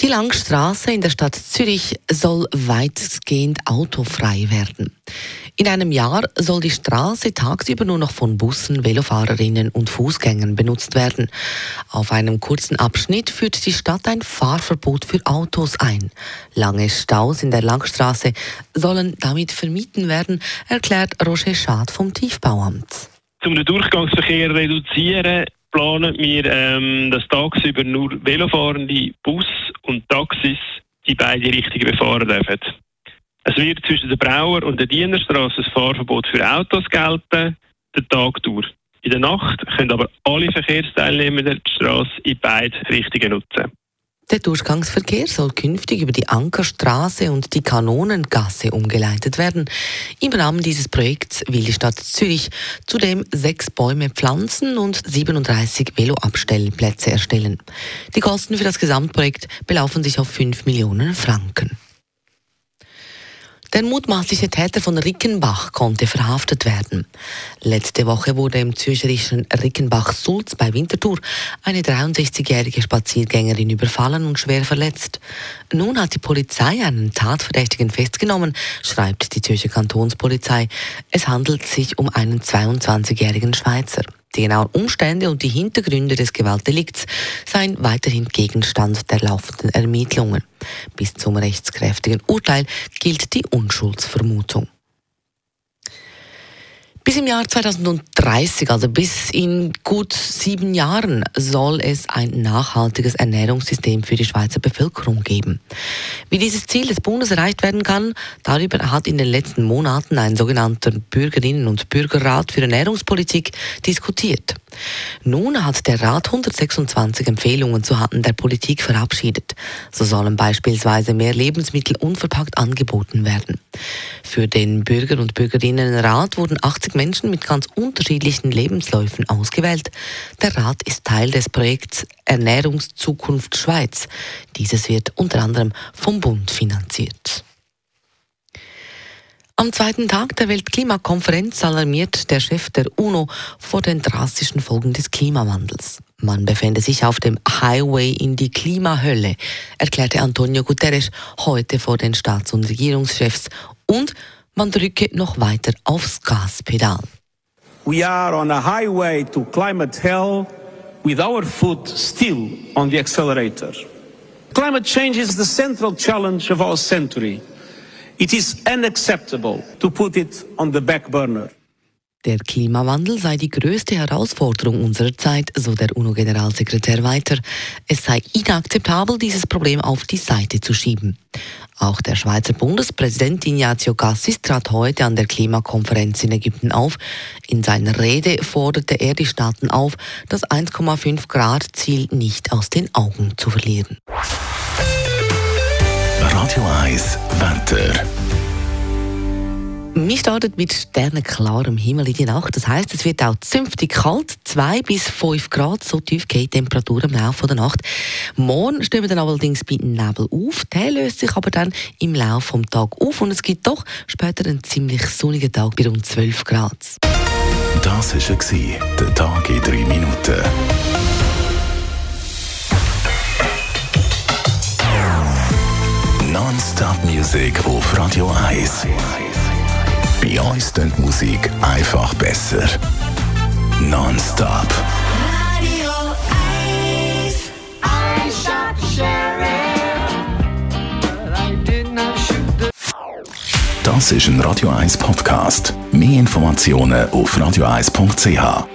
Die Langstraße in der Stadt Zürich soll weitestgehend autofrei werden. In einem Jahr soll die Straße tagsüber nur noch von Bussen, Velofahrerinnen und Fußgängern benutzt werden. Auf einem kurzen Abschnitt führt die Stadt ein Fahrverbot für Autos ein. Lange Staus in der Langstraße sollen damit vermieden werden, erklärt Roger Schad vom Tiefbauamt. Um den Durchgangsverkehr reduzieren, planen wir, ähm, dass tagsüber nur Velofahrende, Bus und Taxis die beide Richtungen befahren dürfen. Es wird zwischen der Brauer und der Dienerstraße ein Fahrverbot für Autos gelten, den Tag durch. In der Nacht können aber alle Verkehrsteilnehmer die Straße in beide Richtungen nutzen. Der Durchgangsverkehr soll künftig über die Ankerstraße und die Kanonengasse umgeleitet werden. Im Rahmen dieses Projekts will die Stadt Zürich zudem sechs Bäume pflanzen und 37 Veloabstellplätze erstellen. Die Kosten für das Gesamtprojekt belaufen sich auf 5 Millionen Franken. Der mutmaßliche Täter von Rickenbach konnte verhaftet werden. Letzte Woche wurde im zürcherischen Rickenbach-Sulz bei Winterthur eine 63-jährige Spaziergängerin überfallen und schwer verletzt. Nun hat die Polizei einen Tatverdächtigen festgenommen, schreibt die Zürcher Kantonspolizei. Es handelt sich um einen 22-jährigen Schweizer. Die genauen Umstände und die Hintergründe des Gewaltdelikts seien weiterhin Gegenstand der laufenden Ermittlungen. Bis zum rechtskräftigen Urteil gilt die Unschuldsvermutung. Bis im Jahr 2030, also bis in gut sieben Jahren, soll es ein nachhaltiges Ernährungssystem für die Schweizer Bevölkerung geben. Wie dieses Ziel des Bundes erreicht werden kann, darüber hat in den letzten Monaten ein sogenannter Bürgerinnen- und Bürgerrat für Ernährungspolitik diskutiert. Nun hat der Rat 126 Empfehlungen zuhanden der Politik verabschiedet. So sollen beispielsweise mehr Lebensmittel unverpackt angeboten werden. Für den Bürger- und Bürgerinnenrat wurden 80 Menschen mit ganz unterschiedlichen Lebensläufen ausgewählt. Der Rat ist Teil des Projekts Ernährungszukunft Schweiz. Dieses wird unter anderem vom Bund finanziert. Am zweiten Tag der Weltklimakonferenz alarmiert der Chef der UNO vor den drastischen Folgen des Klimawandels. Man befände sich auf dem Highway in die Klimahölle, erklärte Antonio Guterres heute vor den Staats- und Regierungschefs und man drücke noch weiter aufs Gaspedal. We are on a highway to climate hell with our foot still on the accelerator. Climate change is the central challenge of our century. It is unacceptable to put it on the back burner. Der Klimawandel sei die größte Herausforderung unserer Zeit, so der UNO-Generalsekretär weiter. Es sei inakzeptabel, dieses Problem auf die Seite zu schieben. Auch der Schweizer Bundespräsident Ignazio Cassis trat heute an der Klimakonferenz in Ägypten auf. In seiner Rede forderte er die Staaten auf, das 1,5 Grad Ziel nicht aus den Augen zu verlieren. Radio 1, Wetter. Wir starten mit sternenklarem Himmel in die Nacht. Das heißt, es wird auch zünftig kalt, 2 bis 5 Grad, so tief geht die Temperatur im Laufe der Nacht. Morgen stehen wir dann allerdings bei Nebel auf. Der löst sich aber dann im Laufe des Tages auf und es gibt doch später einen ziemlich sonnigen Tag bei rund 12 Grad. Das war der Tag in 3 Minuten. Non-Stop-Musik auf Radio 1. Bei uns klingt Musik einfach besser. Non-Stop. Radio 1. I shot the sheriff, but I did not shoot the. Das ist ein Radio 1 Podcast. Mehr Informationen auf radio1.ch.